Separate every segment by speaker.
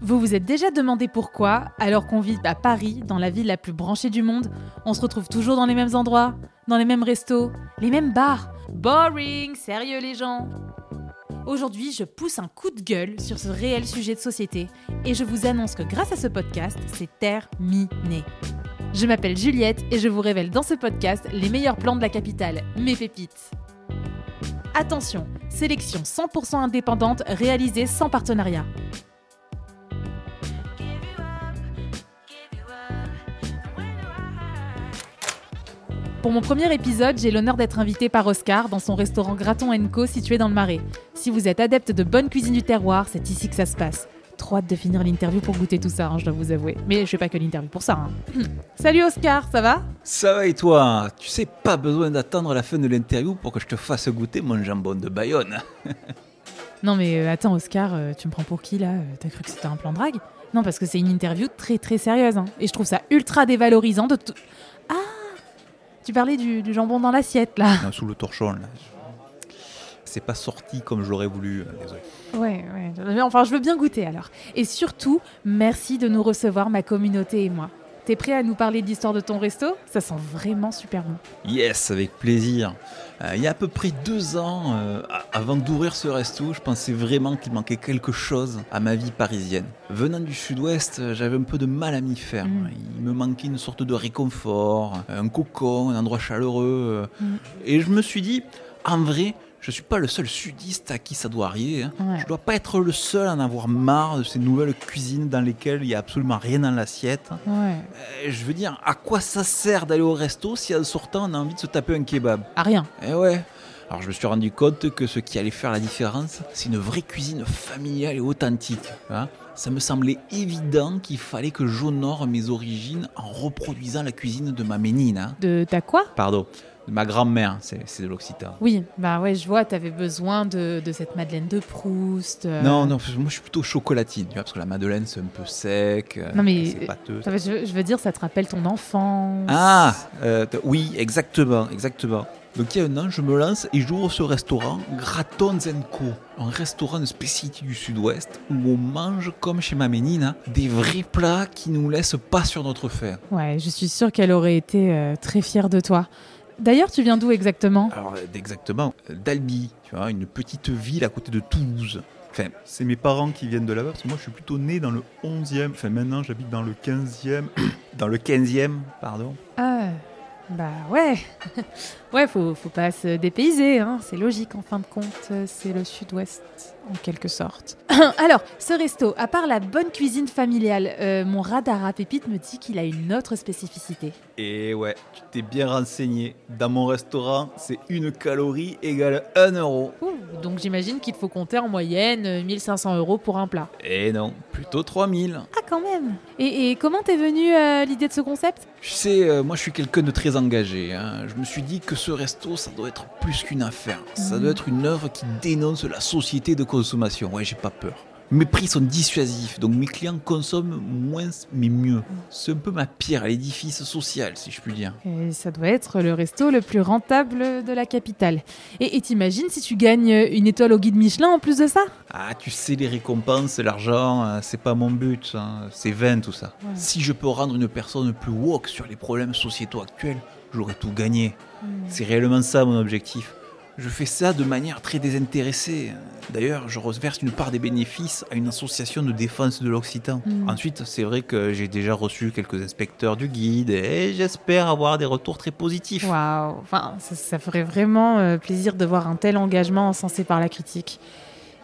Speaker 1: Vous vous êtes déjà demandé pourquoi, alors qu'on vit à Paris, dans la ville la plus branchée du monde, on se retrouve toujours dans les mêmes endroits, dans les mêmes restos, les mêmes bars Boring, sérieux les gens Aujourd'hui, je pousse un coup de gueule sur ce réel sujet de société et je vous annonce que grâce à ce podcast, c'est terminé. Je m'appelle Juliette et je vous révèle dans ce podcast les meilleurs plans de la capitale, mes pépites. Attention, sélection 100% indépendante réalisée sans partenariat. Pour mon premier épisode, j'ai l'honneur d'être invité par Oscar dans son restaurant Graton Co situé dans le Marais. Si vous êtes adepte de bonne cuisine du terroir, c'est ici que ça se passe. Trop hâte de finir l'interview pour goûter tout ça, hein, je dois vous avouer. Mais je fais pas que l'interview pour ça. hein. Salut Oscar, ça va?
Speaker 2: Ça va et toi? Tu sais, pas besoin d'attendre la fin de l'interview pour que je te fasse goûter mon jambon de Bayonne.
Speaker 1: Non mais euh, attends Oscar, euh, tu me prends pour qui là? Euh, T'as cru que c'était un plan drague? Non parce que c'est une interview très très sérieuse. hein. Et je trouve ça ultra dévalorisant de tout... Tu parlais du, du jambon dans l'assiette là.
Speaker 2: Non, sous le torchon, là. C'est pas sorti comme je l'aurais voulu, euh, désolé.
Speaker 1: Ouais, ouais. Enfin, je veux bien goûter alors. Et surtout, merci de nous recevoir, ma communauté et moi. T'es prêt à nous parler de l'histoire de ton resto? Ça sent vraiment super bon.
Speaker 2: Yes, avec plaisir. Euh, il y a à peu près deux ans, euh, avant d'ouvrir ce resto, je pensais vraiment qu'il manquait quelque chose à ma vie parisienne. Venant du sud-ouest, euh, j'avais un peu de mal à m'y faire.
Speaker 1: Mm.
Speaker 2: Il me manquait une sorte de réconfort, un cocon, un endroit chaleureux.
Speaker 1: Mm.
Speaker 2: Et je me suis dit, en vrai, je suis pas le seul sudiste à qui ça doit arriver. hein.
Speaker 1: Ouais.
Speaker 2: Je dois pas être le seul à en avoir marre de ces nouvelles cuisines dans lesquelles il y a absolument rien dans l'assiette.
Speaker 1: Ouais.
Speaker 2: Euh, je veux dire, à quoi ça sert d'aller au resto si en sortant on a envie de se taper un kebab?
Speaker 1: Ah rien.
Speaker 2: Eh ouais. Alors je me suis rendu compte que ce qui allait faire la différence, c'est une vraie cuisine familiale et authentique. hein. Ça me semblait évident qu'il fallait que j'honore mes origines en reproduisant la cuisine de ma ménine. hein.
Speaker 1: De ta quoi?
Speaker 2: Pardon, de ma grand-mère, c'est c'est de l'occitan.
Speaker 1: Oui, bah ouais, je vois, t'avais besoin de, de cette Madeleine de Proust. euh.
Speaker 2: Non, non, moi je suis plutôt chocolatine, tu vois, parce que la madeleine c'est un peu sec, euh,
Speaker 1: Non, mais-
Speaker 2: c'est pâteux.
Speaker 1: Ça Je, veux dire, ça te rappelle ton enfance.
Speaker 2: Ah, euh, oui, exactement, exactement. Donc il y a un an, je me lance et j'ouvre ce restaurant, Graton Co. Un restaurant de spécialité du sud-ouest où on mange, comme chez ma ménine, des vrais plats qui nous laissent pas sur notre faim.
Speaker 1: Ouais, je suis sûre qu'elle aurait été euh, très fière de toi. D'ailleurs, tu viens d'où exactement?
Speaker 2: Alors euh, exactement, euh, d'Albi, tu vois, une petite ville à côté de Toulouse. Enfin, c'est mes parents qui viennent de là-bas, parce que moi je suis plutôt né dans le 11e, enfin maintenant j'habite dans le 15e, dans le 15e, pardon.
Speaker 1: Ah, bah ouais. ouais, faut, faut pas se dépayser, hein. c'est logique en fin de compte, c'est le sud-ouest en quelque sorte. Alors, ce resto, à part la bonne cuisine familiale, euh, mon radar à pépite me dit qu'il a une autre spécificité.
Speaker 2: Et ouais, tu t'es bien renseigné. Dans mon restaurant, c'est une calorie égale 1 euro.
Speaker 1: Ouh, donc j'imagine qu'il faut compter en moyenne euh, 1500 euros pour un plat.
Speaker 2: Et non, plutôt 3000.
Speaker 1: Ah quand même Et, et comment t'es venue euh, l'idée de ce concept?
Speaker 2: Tu sais, euh, moi je suis quelqu'un de très engagé. hein. Je me suis dit que ce resto, ça doit être plus qu'une affaire. Ça
Speaker 1: Mhm.
Speaker 2: doit être une œuvre qui dénonce la société de consommation. Ouais, j'ai pas peur. Mes prix sont dissuasifs, donc mes clients consomment moins mais mieux. C'est un peu ma pierre à l'édifice social, si je puis dire.
Speaker 1: Et ça doit être le resto le plus rentable de la capitale. Et t'imagines si tu gagnes une étoile au guide Michelin en plus de ça?
Speaker 2: Ah, tu sais, les récompenses, l'argent, euh, c'est pas mon but, hein. c'est vain tout ça.
Speaker 1: Ouais.
Speaker 2: Si je peux rendre une personne plus woke sur les problèmes sociétaux actuels, j'aurais tout gagné. C'est réellement ça mon objectif. Je fais ça de manière très désintéressée. D'ailleurs, je reverse une part des bénéfices à une association de défense de l'Occitan.
Speaker 1: Mm.
Speaker 2: Ensuite, c'est vrai que j'ai déjà reçu quelques inspecteurs du guide et j'espère avoir des retours très positifs.
Speaker 1: Waouh Enfin, ça, ça ferait vraiment euh, plaisir de voir un tel engagement encensé par la critique.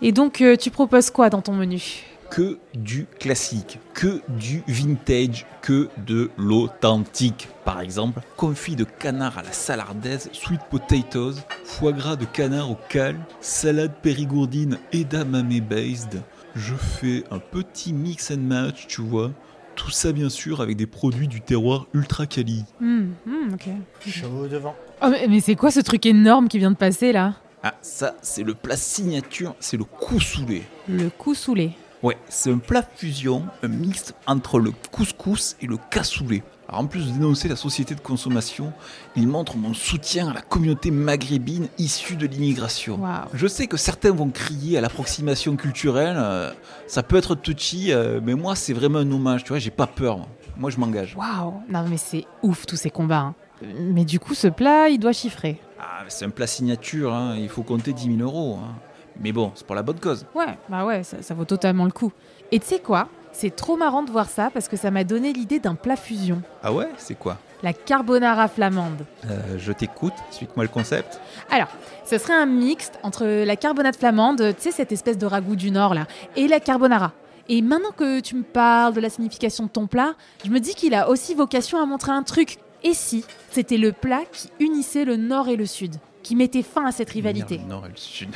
Speaker 1: Et donc, euh, tu proposes quoi dans ton menu?
Speaker 2: Que du classique, que du vintage, que de l'authentique. Par exemple, confit de canard à la salardaise, sweet potatoes, foie gras de canard au cal, salade périgourdine edamame based. Je fais un petit mix and match, tu vois. Tout ça bien sûr avec des produits du terroir ultra quali.
Speaker 1: Hmm, hmm, ok.
Speaker 3: Chaud devant.
Speaker 1: Oh, mais, mais c'est quoi ce truc énorme qui vient de passer là?
Speaker 2: Ah, ça c'est le plat signature, c'est le coussoulé.
Speaker 1: Le coussoulé.
Speaker 2: Ouais, c'est un plat fusion, un mix entre le couscous et le cassoulet. Alors, en plus de dénoncer la société de consommation, il montre mon soutien à la communauté maghrébine issue de l'immigration. Je sais que certains vont crier à l'approximation culturelle, euh, ça peut être touchy, euh, mais moi c'est vraiment un hommage, tu vois, j'ai pas peur. Moi, Moi, je m'engage.
Speaker 1: Waouh. Non, mais c'est ouf tous ces combats. hein. Mais du coup, ce plat, il doit chiffrer.
Speaker 2: Ah, c'est un plat signature, hein, il faut compter 10 000 euros. hein. Mais bon, c'est pour la bonne cause.
Speaker 1: Ouais, bah ouais, ça, ça vaut totalement le coup. Et tu sais quoi? C'est trop marrant de voir ça parce que ça m'a donné l'idée d'un plat fusion.
Speaker 2: Ah ouais, c'est quoi?
Speaker 1: La carbonara flamande.
Speaker 2: Euh, Je t'écoute, explique-moi le concept.
Speaker 1: Alors, ce serait un mixte entre la carbonate flamande, tu sais, cette espèce de ragoût du Nord là, et la carbonara. Et maintenant que tu me parles de la signification de ton plat, je me dis qu'il a aussi vocation à montrer un truc. Et si c'était le plat qui unissait le Nord et le Sud, qui mettait fin à cette rivalité
Speaker 2: le nord et le sud.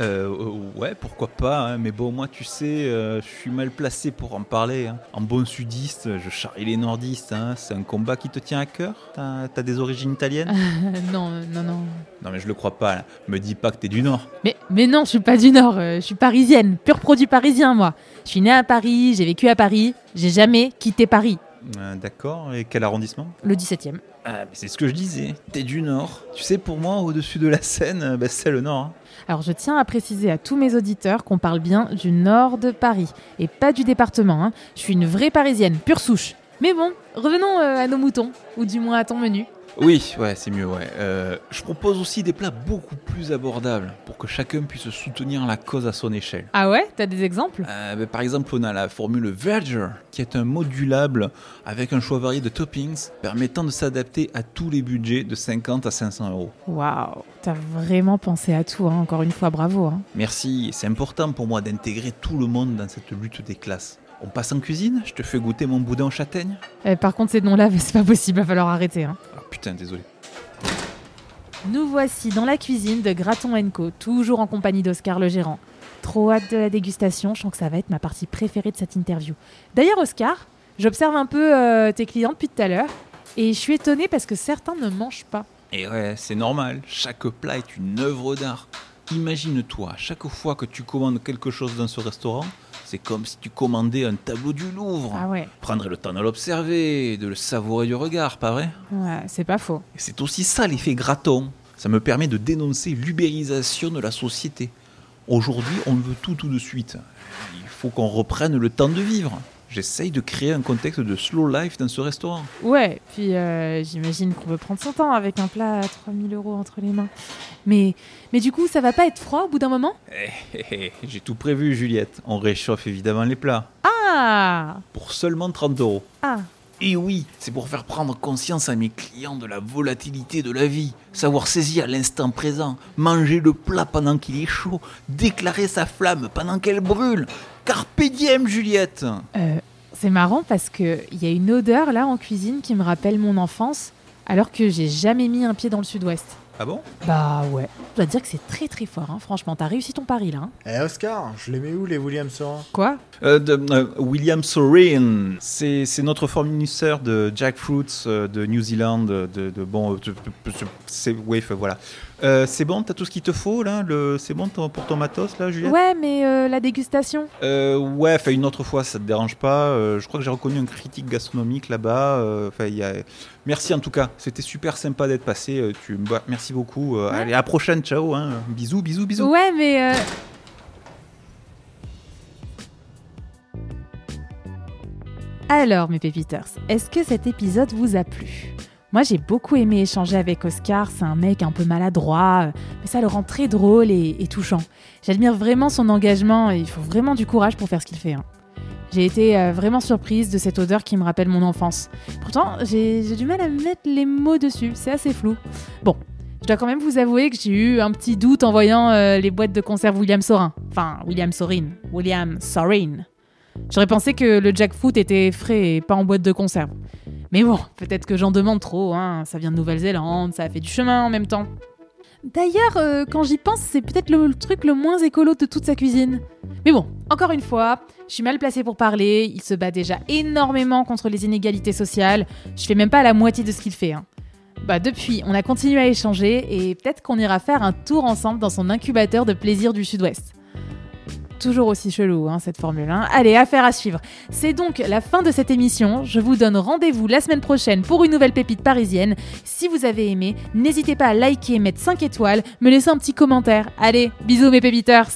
Speaker 2: Euh, euh, ouais, pourquoi pas, hein, mais bon, moi, tu sais, euh, je suis mal placé pour en parler. hein. En bon sudiste, je charrie les nordistes. hein. C'est un combat qui te tient à cœur? T'as t'as des origines italiennes?
Speaker 1: Non, non, non.
Speaker 2: Non, mais je le crois pas. là. Me dis pas que t'es du Nord.
Speaker 1: Mais, mais non, je suis pas du Nord, euh, je suis parisienne, pur produit parisien moi. Je suis née à Paris, j'ai vécu à Paris, j'ai jamais quitté Paris.
Speaker 2: Euh, D'accord, et quel arrondissement?
Speaker 1: Le 17e.
Speaker 2: Ah, mais c'est ce que je disais. T'es du Nord. Tu sais, pour moi, au-dessus de la Seine, euh, bah, c'est le Nord. hein.
Speaker 1: Alors je tiens à préciser à tous mes auditeurs qu'on parle bien du nord de Paris et pas du département. hein. Je suis une vraie parisienne, pure souche. Mais bon, revenons euh, à nos moutons, ou du moins à ton menu.
Speaker 2: Oui, ouais, c'est mieux, ouais. Euh, je propose aussi des plats beaucoup plus abordables pour que chacun puisse soutenir la cause à son échelle.
Speaker 1: Ah ouais T'as des exemples?
Speaker 2: Euh, ben, par exemple, on a la formule Verger, qui est un modulable avec un choix varié de toppings permettant de s'adapter à tous les budgets de 50 à 500 euros.
Speaker 1: Waouh, t'as vraiment pensé à tout, hein. encore une fois, bravo. hein.
Speaker 2: Merci, c'est important pour moi d'intégrer tout le monde dans cette lutte des classes. On passe en cuisine Je te fais goûter mon boudin aux châtaignes
Speaker 1: Euh, par contre, ces noms-là, c'est pas possible, va falloir arrêter. hein.
Speaker 2: Ah putain, désolé.
Speaker 1: Nous voici dans la cuisine de Graton Co, toujours en compagnie d'Oscar le gérant. Trop hâte de la dégustation, je sens que ça va être ma partie préférée de cette interview. D'ailleurs, Oscar, j'observe un peu euh, tes clients depuis tout à l'heure et je suis étonnée parce que certains ne mangent pas.
Speaker 2: Et ouais, c'est normal, chaque plat est une œuvre d'art. Imagine-toi, chaque fois que tu commandes quelque chose dans ce restaurant, c'est comme si tu commandais un tableau du Louvre.
Speaker 1: Ah ouais,
Speaker 2: Prendre le temps de l'observer, de le savourer du regard, pas vrai?
Speaker 1: Ouais c'est pas faux.
Speaker 2: C'est aussi ça l'effet graton. Ça me permet de dénoncer l'ubérisation de la société. Aujourd'hui, on veut tout tout de suite. Il faut qu'on reprenne le temps de vivre. J'essaye de créer un contexte de slow life dans ce restaurant.
Speaker 1: Ouais, puis euh, j'imagine qu'on peut prendre son temps avec un plat à 3000 euros entre les mains. Mais, mais du coup, ça va pas être froid au bout d'un moment?
Speaker 2: Eh, eh, eh, J'ai tout prévu, Juliette. On réchauffe évidemment les plats.
Speaker 1: Ah
Speaker 2: Pour seulement 30 euros.
Speaker 1: Ah
Speaker 2: Et oui, c'est pour faire prendre conscience à mes clients de la volatilité de la vie, savoir saisir l'instant présent, manger le plat pendant qu'il est chaud, déclarer sa flamme pendant qu'elle brûle. Carpe diem, Juliette
Speaker 1: Euh, c'est marrant parce qu'il y a une odeur là en cuisine qui me rappelle mon enfance, alors que j'ai jamais mis un pied dans le sud-ouest.
Speaker 2: Ah bon?
Speaker 1: Bah ouais, dois te dire que c'est très très fort, hein. franchement, t'as réussi ton pari là. hein.
Speaker 3: Eh Oscar, je les mets où les William Sorin?
Speaker 1: Quoi?
Speaker 2: Euh, de, euh, William Sorin, c'est c'est notre fournisseur de jackfruits euh, de New Zealand, de, de- bon, euh, c'est enfin, voilà. Euh, c'est bon, t'as tout ce qu'il te faut là, le, c'est bon ton- pour ton matos là, Juliette?
Speaker 1: Ouais, mais euh, la dégustation?
Speaker 2: Euh, ouais, enfin une autre fois, ça te dérange pas. Euh, je crois que j'ai reconnu un critique gastronomique là-bas. Euh, Enfin, il y a... merci en tout cas. C'était super sympa d'être passé. Euh, Tu... bah, merci beaucoup. Euh,
Speaker 1: Ouais.
Speaker 2: Allez, à la prochaine. Ciao. Hein. Bisous, bisous, bisous.
Speaker 1: Ouais, mais... euh, Alors, mes pépiteurs, est-ce que cet épisode vous a plu? Moi, j'ai beaucoup aimé échanger avec Oscar. C'est un mec un peu maladroit, mais ça le rend très drôle et, et touchant. J'admire vraiment son engagement et il faut vraiment du courage pour faire ce qu'il fait. hein. J'ai été euh, vraiment surprise de cette odeur qui me rappelle mon enfance. Pourtant, j'ai du mal à mettre les mots dessus, c'est assez flou. Bon, je dois quand même vous avouer que j'ai eu un petit doute en voyant euh, les boîtes de conserve William Sorin. Enfin, William Sorin. William Sorin. J'aurais pensé que le jackfruit était frais et pas en boîte de conserve. Mais bon, peut-être que j'en demande trop, hein. ça vient de Nouvelle-Zélande, ça a fait du chemin en même temps. D'ailleurs, euh, quand j'y pense, c'est peut-être le, truc le moins écolo de toute sa cuisine. Mais bon, encore une fois, je suis mal placée pour parler, il se bat déjà énormément contre les inégalités sociales, je fais même pas la moitié de ce qu'il fait. hein. Bah depuis, on a continué à échanger et peut-être qu'on ira faire un tour ensemble dans son incubateur de plaisir du sud-ouest. toujours aussi chelou, hein, cette Formule 1. Allez, affaire à suivre. C'est donc la fin de cette émission. Je vous donne rendez-vous la semaine prochaine pour une nouvelle pépite parisienne. Si vous avez aimé, n'hésitez pas à liker, mettre 5 étoiles, me laisser un petit commentaire. Allez, bisous mes pépiteurs